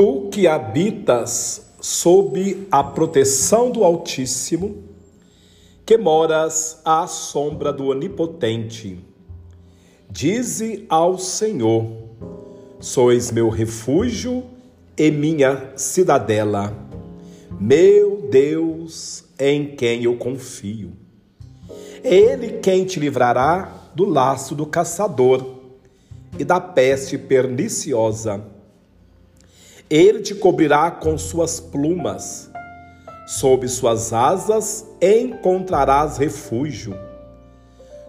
Tu que habitas sob a proteção do Altíssimo, que moras à sombra do Onipotente, dize ao Senhor: Sois meu refúgio e minha cidadela, meu Deus em quem eu confio. Ele quem te livrará do laço do caçador e da peste perniciosa. Ele te cobrirá com suas plumas, sob suas asas encontrarás refúgio.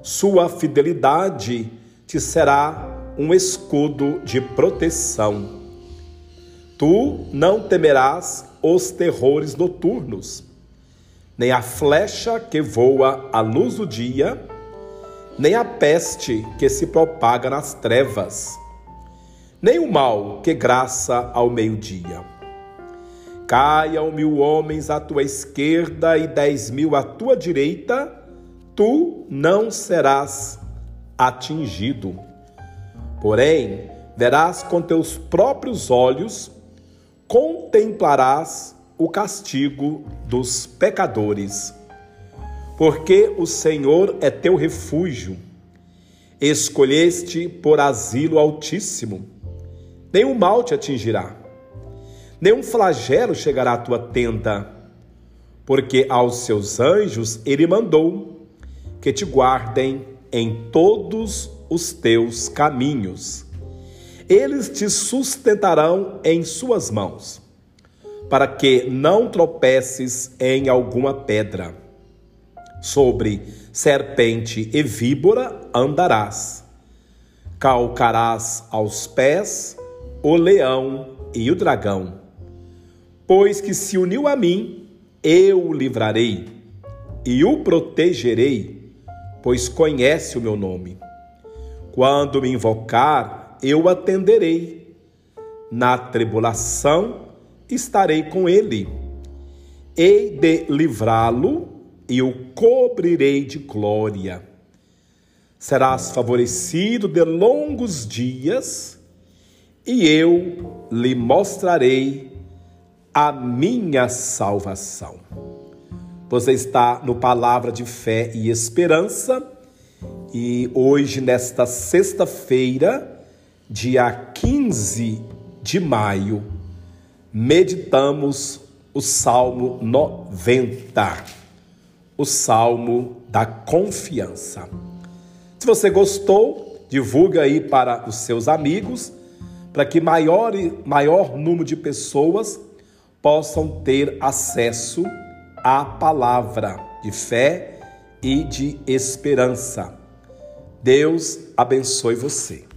Sua fidelidade te será um escudo de proteção. Tu não temerás os terrores noturnos, nem a flecha que voa à luz do dia, nem a peste que se propaga nas trevas, nem o mal que graça ao meio-dia. Caiam mil homens à tua esquerda e dez mil à tua direita, tu não serás atingido. Porém, verás com teus próprios olhos, contemplarás o castigo dos pecadores porque o Senhor é teu refúgio. Escolheste por asilo altíssimo. Nenhum mal te atingirá, nenhum flagelo chegará à tua tenda, porque aos seus anjos ele mandou que te guardem em todos os teus caminhos. Eles te sustentarão em suas mãos, para que não tropeces em alguma pedra. Sobre serpente e víbora andarás. Calcarás aos pés o leão e o dragão. Pois que se uniu a mim, eu o livrarei e o protegerei, pois conhece o meu nome. Quando me invocar, eu atenderei. Na tribulação estarei com ele. Hei de livrá-lo e o cobrirei de glória. Serás favorecido de longos dias, e eu lhe mostrarei a minha salvação. Você está no Palavra de Fé e Esperança, e hoje, nesta sexta-feira, dia 15 de maio, meditamos o Salmo 90 o salmo da confiança. Se você gostou, divulga aí para os seus amigos, para que maior, maior número de pessoas possam ter acesso à palavra de fé e de esperança. Deus abençoe você.